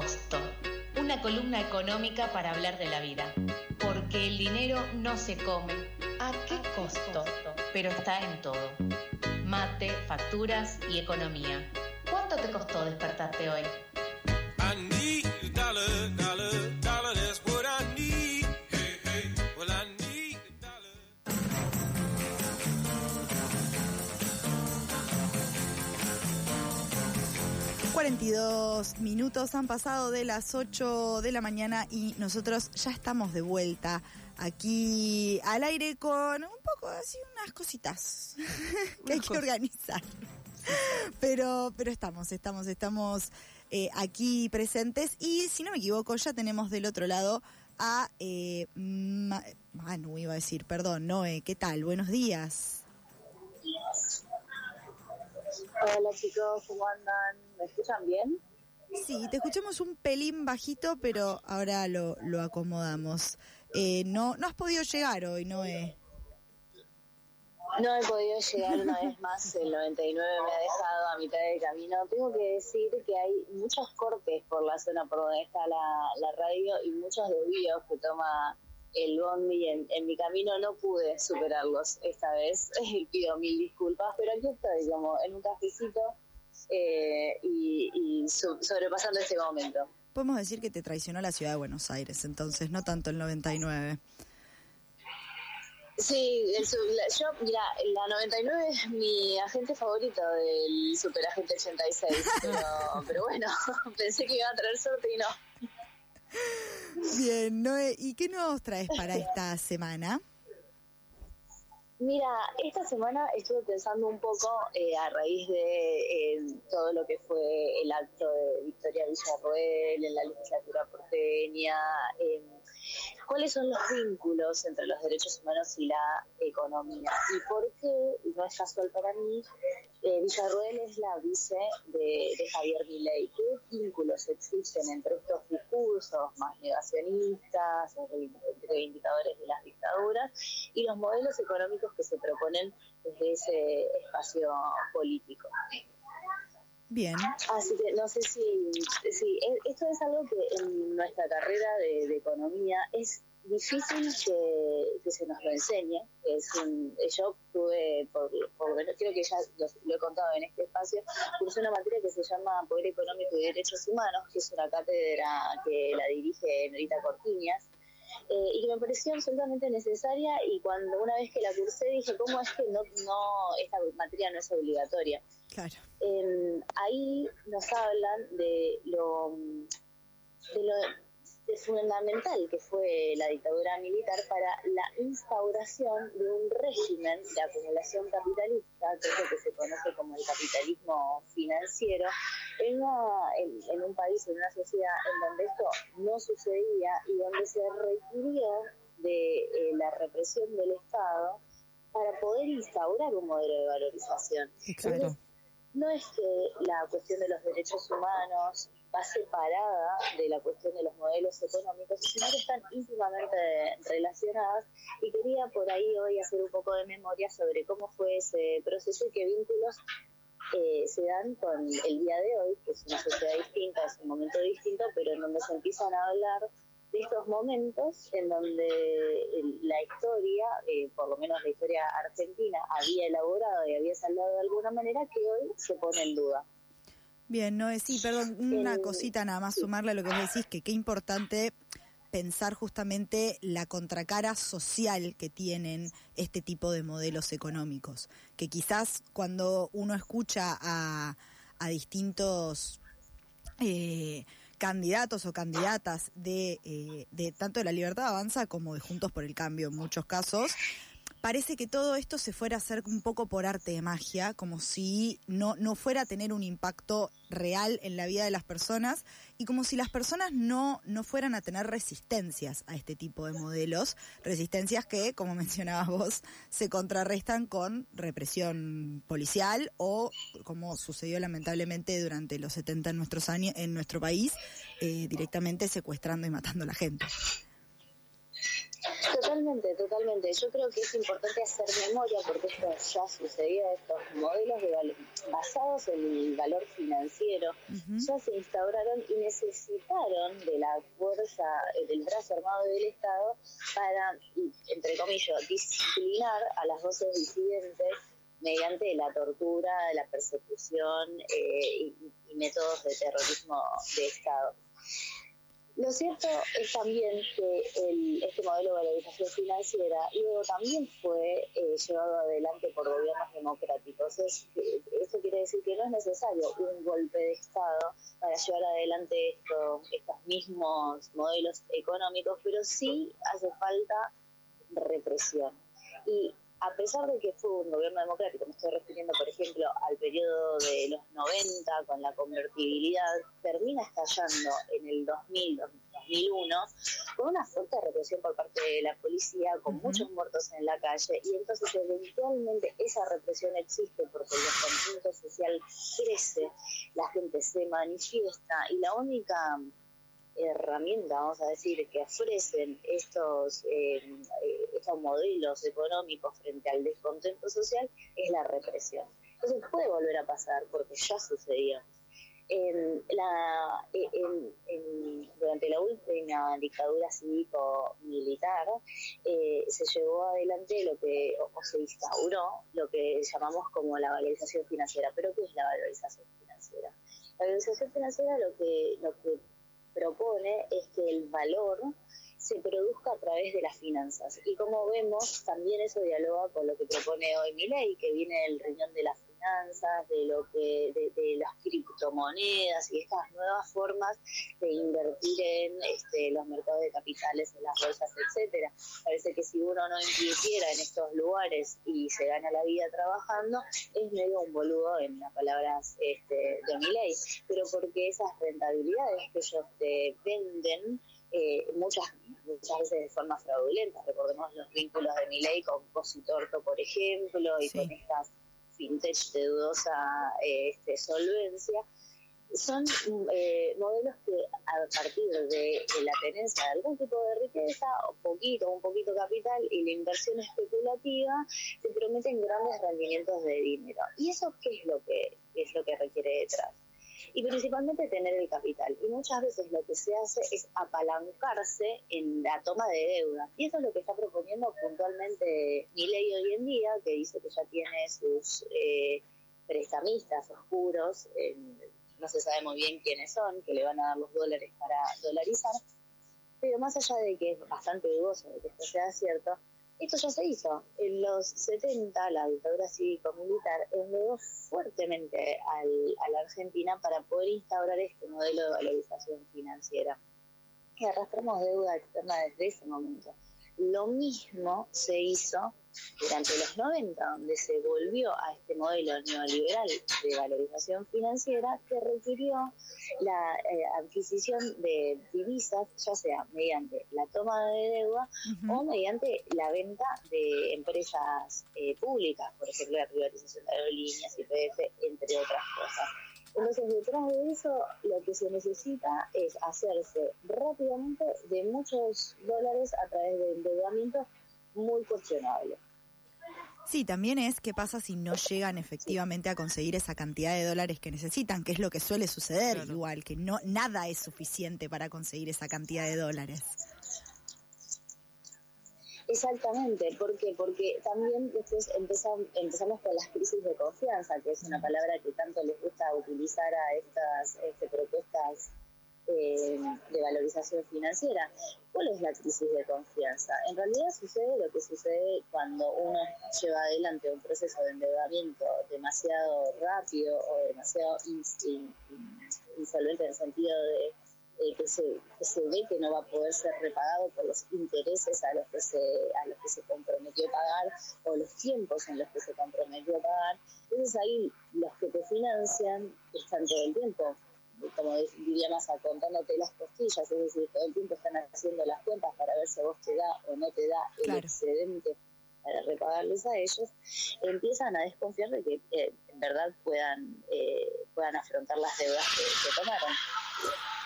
costo? Una columna económica para hablar de la vida. Porque el dinero no se come. ¿A qué costo? Pero está en todo. Mate, facturas y economía. ¿Cuánto te costó despertarte hoy? 42 minutos han pasado de las 8 de la mañana y nosotros ya estamos de vuelta aquí al aire con un poco así unas cositas que hay que organizar. Pero, pero estamos, estamos, estamos eh, aquí presentes y si no me equivoco ya tenemos del otro lado a eh, Manu, iba a decir, perdón, Noé, ¿qué tal? Buenos días. Hola chicos, ¿cómo andan? ¿Me escuchan bien? Sí, te escuchamos un pelín bajito, pero ahora lo, lo acomodamos. Eh, no, no has podido llegar hoy, Noé. No he podido llegar una vez más, el 99 me ha dejado a mitad del camino. Tengo que decir que hay muchos cortes por la zona por donde está la, la radio y muchos desvíos que toma el bondi en, en, mi camino no pude superarlos esta vez. Pido mil disculpas, pero aquí estoy como en un cafecito eh, y, sobrepasando este momento. Podemos decir que te traicionó la ciudad de Buenos Aires, entonces, no tanto el 99. Sí, el, yo, mira, la 99 es mi agente favorito del Superagente 86, pero, pero bueno, pensé que iba a traer suerte y no. Bien, Noé, ¿y qué nos traes para esta semana? Mira, esta semana estuve pensando un poco eh, a raíz de eh, todo lo que fue el acto de Victoria Villarroel en la legislatura porteña, cuáles son los vínculos entre los derechos humanos y la economía y por qué, y no es casual para mí, eh, Villarroel es la vice de, Javier Milei. ¿Qué vínculos existen entre estos discursos más negacionistas, reivindicadores de las dictaduras y los modelos económicos que se proponen desde ese espacio político? Bien. Así que no sé si, si e, esto es algo que en nuestra carrera de, economía es difícil que, se nos lo enseñe. Es un, yo tuve, por, por, creo que ya lo, he contado en este espacio, cursé una materia que se llama Poder Económico y Derechos Humanos, que es una cátedra que la dirige Norita Cortiñas. Eh, y que me pareció absolutamente necesaria y cuando una vez que la cursé dije, ¿cómo es que no, no esta materia no es obligatoria? Claro. Em, ahí nos hablan de lo, de lo fundamental que fue la dictadura militar para la instauración de un régimen de acumulación capitalista, que es lo que se conoce como el capitalismo financiero, en, en, un país, en una sociedad en donde esto no sucedía y donde se requirió de eh, la represión del Estado para poder instaurar un modelo de valorización. no es que la cuestión de los derechos humanos va separada de la cuestión de los modelos económicos, sino que están íntimamente relacionadas y quería por ahí hoy hacer un poco de memoria sobre cómo fue ese proceso y qué vínculos eh, se dan con el día de hoy, que es una sociedad distinta, es un momento distinto, pero en donde se empiezan a hablar de estos momentos en donde la historia, eh, por lo menos la historia argentina, había elaborado y había saldado de alguna manera que hoy se pone en duda. Bien, no sí, perdón, una cosita nada más sumarle a lo que vos decís, que qué importante pensar justamente la contracara social que tienen este tipo de modelos económicos, que quizás cuando uno escucha a, a distintos eh, candidatos o candidatas de, eh, de tanto de la libertad avanza como de Juntos por el Cambio en muchos casos, parece que todo esto se fuera a hacer un poco por arte de magia, como si no, no fuera a tener un impacto real en la vida de las personas y como si las personas no, no fueran a tener resistencias a este tipo de modelos, resistencias que, como mencionabas vos, se contrarrestan con represión policial o, como sucedió lamentablemente durante los 70 en, nuestros años, en nuestro país, eh, directamente secuestrando y matando a la gente. Totalmente, totalmente. Yo creo que es importante hacer memoria porque esto ya sucedió, estos modelos de basados en el valor financiero ya se instauraron y necesitaron de la fuerza, eh, del brazo armado del Estado para, entre comillas, disciplinar a las voces disidentes mediante la tortura, la persecución eh, y métodos de terrorismo de Estado. Lo cierto es también que el, este modelo de valorización financiera luego también fue eh, llevado adelante por gobiernos democráticos. Es, esto quiere decir que no es necesario un golpe de Estado para llevar adelante esto, estos mismos modelos económicos, pero sí hace falta represión. Y a pesar de que fue un gobierno democrático, me estoy refiriendo, por ejemplo, al periodo de los 90 con la convertibilidad, termina estallando en el 2000, 2001, con una fuerte represión por parte de la policía, con muchos muertos en la calle, y entonces eventualmente esa represión existe porque el conflicto social crece, la gente se manifiesta, y la única herramienta, vamos a decir, que ofrecen estos, eh, estos modelos económicos frente al descontento social es la represión. Entonces puede volver a pasar porque ya sucedió. Durante la última dictadura cívico-militar eh, se llevó adelante lo que, o, se instauró lo que llamamos como la valorización financiera. ¿Pero qué es la valorización financiera? La valorización financiera lo que, lo que propone es que el valor se produzca a través de las finanzas. Y como vemos, también eso dialoga con lo que propone hoy mi ley, que viene del riñón de las finanzas, de lo que, de, las criptomonedas y estas nuevas formas de invertir en este, los mercados de capitales, en las bolsas, etcétera. Parece que si uno no invirtiera en estos lugares y se gana la vida trabajando, es medio un boludo en las palabras este, de mi ley, pero porque esas rentabilidades que ellos te venden eh, muchas muchas veces de forma fraudulenta. Recordemos los vínculos de mi ley con Cositorto, por ejemplo, y con estas fintech de dudosa este, solvencia, son eh, modelos que a partir de, la tenencia de algún tipo de riqueza, o poquito, un poquito capital y la inversión especulativa, te prometen grandes rendimientos de dinero. ¿Y eso qué es lo que, es lo que requiere detrás? Y principalmente tener el capital. Y muchas veces lo que se hace es apalancarse en la toma de deuda. Y eso es lo que está proponiendo puntualmente mi ley hoy en día, que dice que ya tiene sus eh, prestamistas oscuros, no se sabe muy bien quiénes son, que le van a dar los dólares para dolarizar. Pero más allá de que es bastante dudoso de que esto sea cierto, esto ya se hizo. En los 70, la dictadura cívico-militar endeudó fuertemente a la Argentina para poder instaurar este modelo de valorización financiera. Y arrastramos deuda externa desde ese momento. Lo mismo se hizo durante los 90, donde se volvió a este modelo neoliberal de valorización financiera que requirió la eh, adquisición de divisas, ya sea mediante la toma de deuda o mediante la venta de empresas eh, públicas, por ejemplo, la privatización de aerolíneas, IPF, entre otras cosas. Entonces, detrás de eso, lo que se necesita es hacerse rápidamente de muchos dólares a través de endeudamiento muy cuestionable. Sí, también es qué pasa si no llegan efectivamente a conseguir esa cantidad de dólares que necesitan, que es lo que suele suceder igual, que no nada es suficiente para conseguir esa cantidad de dólares. Exactamente, ¿por qué? Porque también después empezamos, empezamos con las crisis de confianza, que es una palabra que tanto les gusta utilizar a estas este, propuestas eh, de valorización financiera. ¿Cuál es la crisis de confianza? En realidad sucede lo que sucede cuando uno lleva adelante un proceso de endeudamiento demasiado rápido o demasiado insolvente en el sentido de que, se, se ve que no va a poder ser repagado por los intereses a los que se a los que se comprometió a pagar o los tiempos en los que se comprometió a pagar entonces ahí los que te financian están todo el tiempo como diría más, contándote las costillas, es decir, todo el tiempo están haciendo las cuentas para ver si a vos te da o no te da el excedente para repagarles a ellos, empiezan a desconfiar de que eh, en verdad puedan, eh, puedan afrontar las deudas que, tomaron.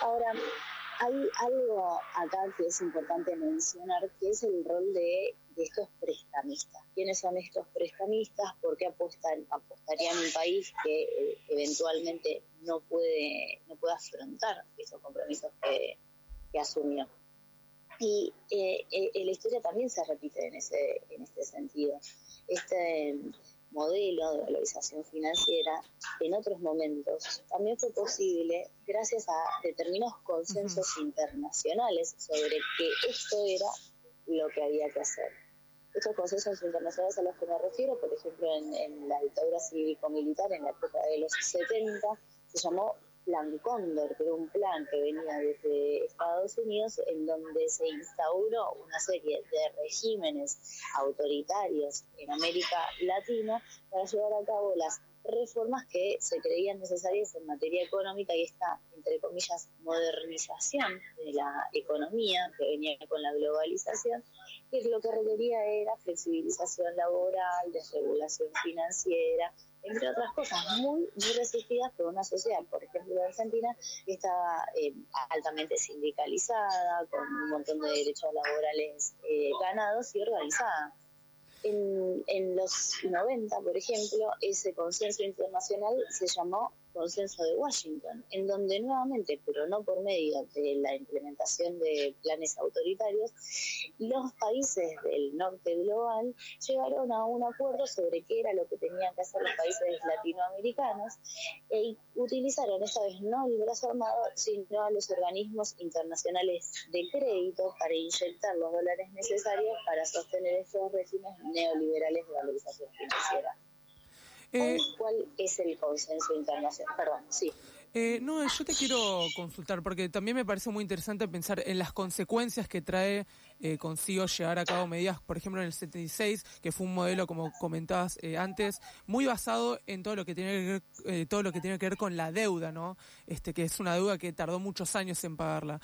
Ahora, hay algo acá que es importante mencionar, que es el rol de, estos prestamistas. ¿Quiénes son estos prestamistas? ¿Por qué apuestan, apostarían un país que eh, eventualmente no puede, no puede afrontar esos compromisos que, asumió? Y eh, eh, la historia también se repite en, ese, en este sentido. Este, modelo de valorización financiera en otros momentos también fue posible gracias a determinados consensos internacionales sobre que esto era lo que había que hacer. Estos consensos internacionales a los que me refiero, por ejemplo, en, en la dictadura cívico-militar en la época de los 70, se llamó Plan Cóndor, que era un plan que venía desde Estados Unidos en donde se instauró una serie de regímenes autoritarios en América Latina para llevar a cabo las reformas que se creían necesarias en materia económica y esta, entre comillas, modernización de la economía que venía con la globalización, que lo que requería era flexibilización laboral, desregulación financiera, entre otras cosas, muy, muy resistidas por una sociedad, por ejemplo, en Argentina, que estaba eh, altamente sindicalizada, con un montón de derechos laborales eh, ganados y organizada. En, en los 90, por ejemplo, ese consenso internacional se llamó consenso de Washington, en donde nuevamente, pero no por medio de la implementación de planes autoritarios, los países del norte global llegaron a un acuerdo sobre qué era lo que tenían que hacer los países latinoamericanos e utilizaron esta vez no el brazo armado, sino a los organismos internacionales de crédito para inyectar los dólares necesarios para sostener estos regímenes neoliberales de valorización financiera. Eh, ¿Cuál es el consenso internacional? Perdón, sí. Eh, no, yo te quiero consultar porque también me parece muy interesante pensar en las consecuencias que trae eh, consigo llevar a cabo medidas, por ejemplo en el 76, que fue un modelo como comentabas eh, antes, muy basado en todo lo que tiene que ver, eh, todo lo que tiene que ver con la deuda, ¿no? Este que es una deuda que tardó muchos años en pagarla.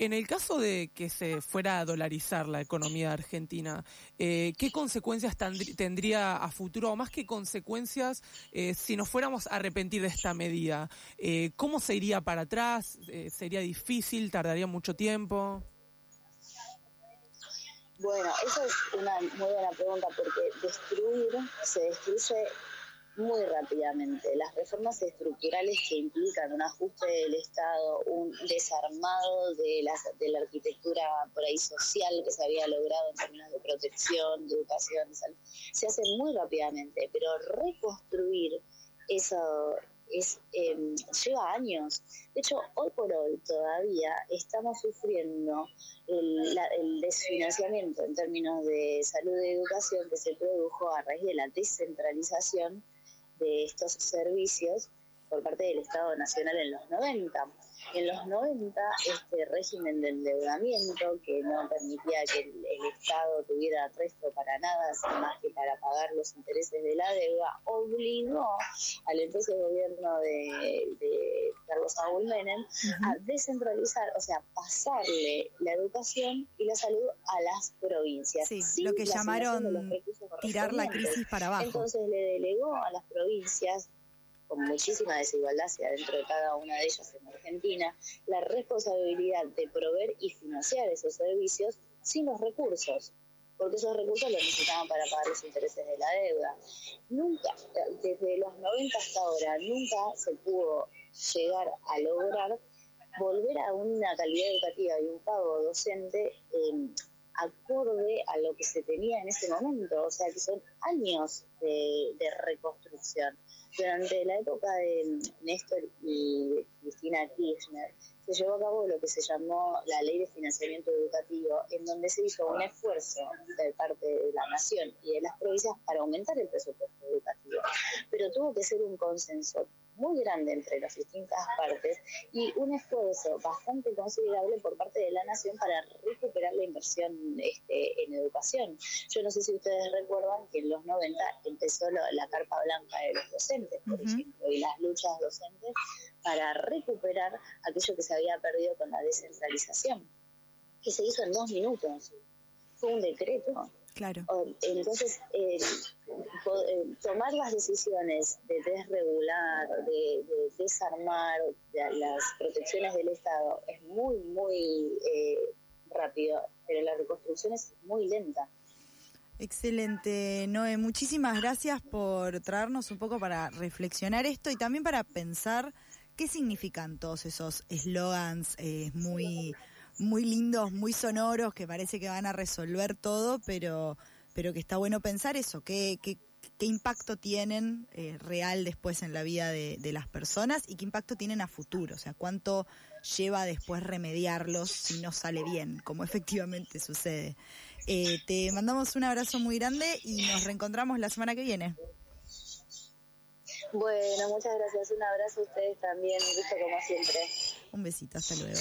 En el caso de que se fuera a dolarizar la economía argentina, eh, ¿qué consecuencias tendría a futuro, o más que consecuencias, eh, si nos fuéramos a arrepentir de esta medida? Eh, ¿Cómo se iría para atrás? ¿Sería difícil? ¿Tardaría mucho tiempo? Bueno, esa es una muy buena pregunta porque destruir se destruye muy rápidamente. Las reformas estructurales que implican un ajuste del Estado, un desarmado de la, de la arquitectura por ahí social que se había logrado en términos de protección, de educación, se hacen muy rápidamente, pero reconstruir eso es, em, lleva años. De hecho, hoy por hoy todavía estamos sufriendo el, el, desfinanciamiento en términos de salud y educación que se produjo a raíz de la descentralización de estos servicios por parte del Estado Nacional en los 90. En los 90, este régimen de endeudamiento que no permitía que el, Estado tuviera resto para nada, más que para pagar los intereses de la deuda, obligó al entonces gobierno de, Carlos Saúl Menem a descentralizar, o sea, pasarle la educación y la salud a las provincias. Sí, lo que llamaron tirar la crisis para abajo. Entonces le delegó a las provincias con muchísima desigualdad hacia dentro de cada una de ellas en Argentina, la responsabilidad de proveer y financiar esos servicios sin los recursos, porque esos recursos los necesitaban para pagar los intereses de la deuda. Nunca, desde los 90 hasta ahora, nunca se pudo llegar a lograr volver a una calidad educativa y un pago docente eh, acorde a lo que se tenía en ese momento, o sea que son años de, reconstrucción. Durante la época de Néstor y Cristina Kirchner se llevó a cabo lo que se llamó la Ley de Financiamiento Educativo, en donde se hizo un esfuerzo de parte de la nación y de las provincias para aumentar el presupuesto educativo, pero tuvo que ser un consenso muy grande entre las distintas partes y un esfuerzo bastante considerable por parte de la nación para recuperar la inversión este, en educación. Yo no sé si ustedes recuerdan que en los 90 empezó la carpa blanca de los docentes, por ejemplo, y las luchas docentes para recuperar aquello que se había perdido con la descentralización, que se hizo en dos minutos. Fue un decreto Claro. Entonces, eh, tomar las decisiones de desregular, de, desarmar las protecciones del Estado es muy, muy rápido, pero la reconstrucción es muy lenta. Excelente, Noé. Muchísimas gracias por traernos un poco para reflexionar esto y también para pensar qué significan todos esos eslogans eh, muy, muy lindos, muy sonoros, que parece que van a resolver todo, pero, pero que está bueno pensar eso, qué, qué, qué impacto tienen eh, real después en la vida de, de, las personas y qué impacto tienen a futuro, o sea, cuánto lleva después remediarlos si no sale bien, como efectivamente sucede. Eh, te mandamos un abrazo muy grande y nos reencontramos la semana que viene. Bueno, muchas gracias. Un abrazo a ustedes también. Un gusto como siempre. Un besito. Hasta luego.